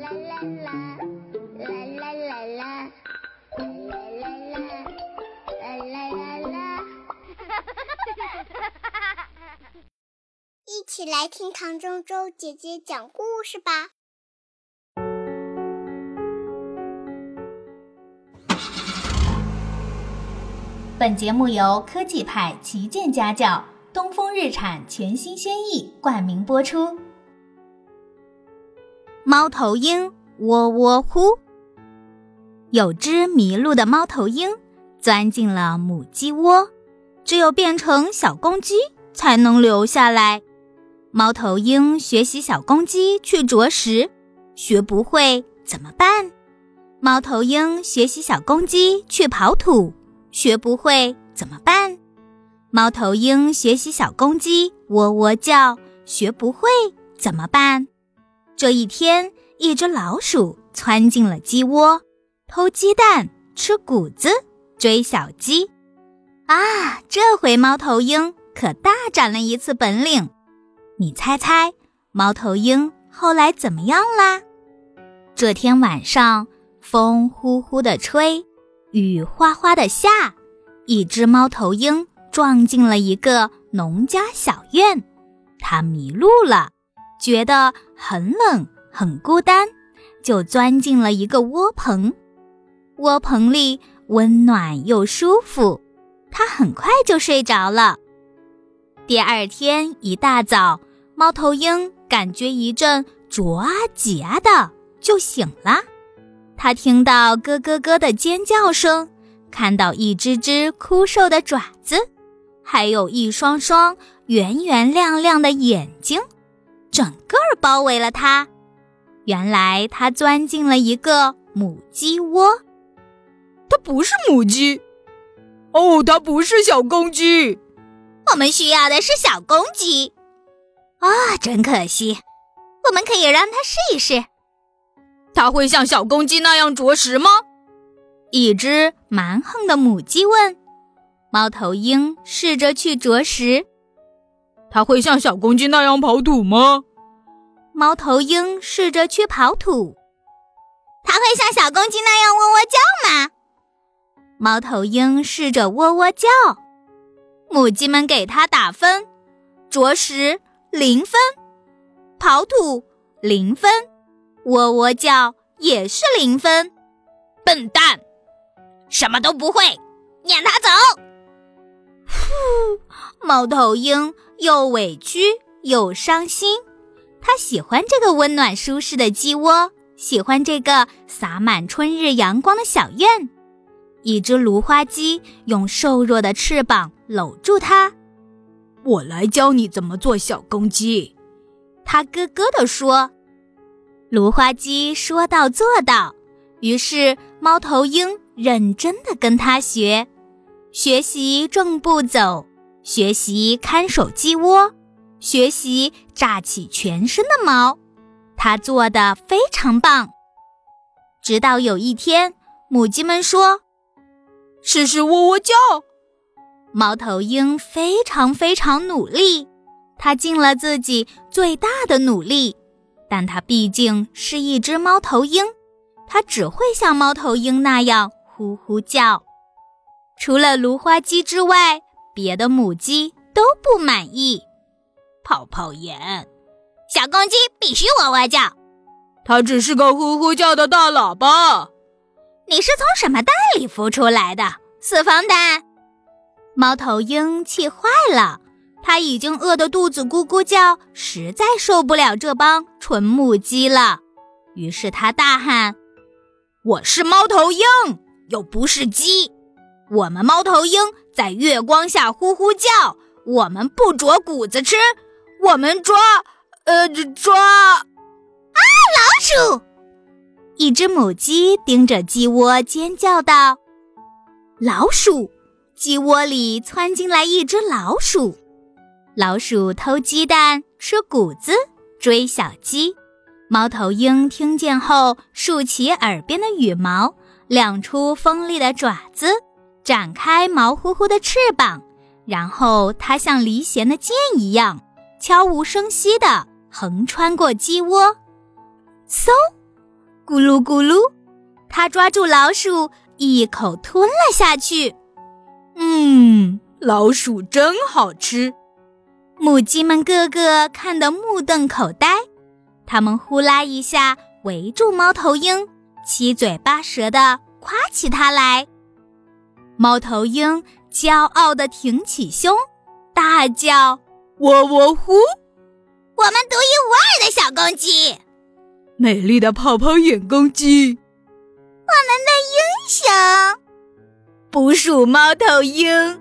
啦啦啦，啦啦啦啦，啦啦啦啦，啦啦啦，一起来听唐周周姐姐讲故事吧。本节目由科技派旗舰家教东风日产全新轩逸冠名播出。猫头鹰喔喔呼，有只迷路的猫头鹰钻进了母鸡窝，只有变成小公鸡才能留下来。猫头鹰学习小公鸡去啄食，学不会怎么办？猫头鹰学习小公鸡去刨土。学不会怎么办？猫头鹰学习小公鸡喔喔叫，学不会怎么办？这一天，一只老鼠窜进了鸡窝，偷鸡蛋，吃谷子，追小鸡。啊，这回猫头鹰可大展了一次本领。你猜猜，猫头鹰后来怎么样啦？这天晚上，风呼呼地吹。雨哗哗的下，一只猫头鹰撞进了一个农家小院，它迷路了，觉得很冷很孤单，就钻进了一个窝棚。窝棚里温暖又舒服，它很快就睡着了。第二天一大早，猫头鹰感觉一阵啄啊挤啊的，就醒了。他听到咯咯咯的尖叫声，看到一只只枯瘦的爪子，还有一双双圆圆亮亮的眼睛，整个包围了它。原来它钻进了一个母鸡窝。它不是母鸡，哦，它不是小公鸡。我们需要的是小公鸡。啊，真可惜。我们可以让它试一试。它会像小公鸡那样啄食吗？一只蛮横的母鸡问。猫头鹰试着去啄食。它会像小公鸡那样刨土吗？猫头鹰试着去刨土。它会像小公鸡那样喔喔叫吗？猫头鹰试着喔喔叫。母鸡们给它打分：啄食零分，刨土零分。喔喔叫也是零分，笨蛋，什么都不会，撵它走。呼，猫头鹰又委屈又伤心。它喜欢这个温暖舒适的鸡窝，喜欢这个洒满春日阳光的小院。一只芦花鸡用瘦弱的翅膀搂住它。我来教你怎么做小公鸡，它咯咯地说。芦花鸡说到做到，于是猫头鹰认真的跟它学，学习正步走，学习看守鸡窝，学习炸起全身的毛。他做的非常棒。直到有一天，母鸡们说：“试试喔喔叫。”猫头鹰非常非常努力，它尽了自己最大的努力。但它毕竟是一只猫头鹰，它只会像猫头鹰那样呼呼叫。除了芦花鸡之外，别的母鸡都不满意。泡泡眼，小公鸡必须喔喔叫。它只是个呼呼叫的大喇叭。你是从什么蛋里孵出来的？四方蛋。猫头鹰气坏了。它已经饿得肚子咕咕叫，实在受不了这帮纯母鸡了。于是他大喊：“我是猫头鹰，又不是鸡。我们猫头鹰在月光下呼呼叫。我们不啄谷子吃，我们抓……呃，抓……啊，老鼠！”一只母鸡盯着鸡窝尖叫道：“老鼠！”鸡窝里窜进来一只老鼠。老鼠偷鸡蛋，吃谷子，追小鸡。猫头鹰听见后，竖起耳边的羽毛，亮出锋利的爪子，展开毛乎乎的翅膀，然后它像离弦的箭一样，悄无声息地横穿过鸡窝，嗖，咕噜咕噜，它抓住老鼠，一口吞了下去。嗯，老鼠真好吃。母鸡们个个看得目瞪口呆，它们呼啦一下围住猫头鹰，七嘴八舌的夸起它来。猫头鹰骄傲地挺起胸，大叫：“窝窝呼！我们独一无二的小公鸡，美丽的泡泡眼公鸡，我们的英雄，捕鼠猫头鹰。”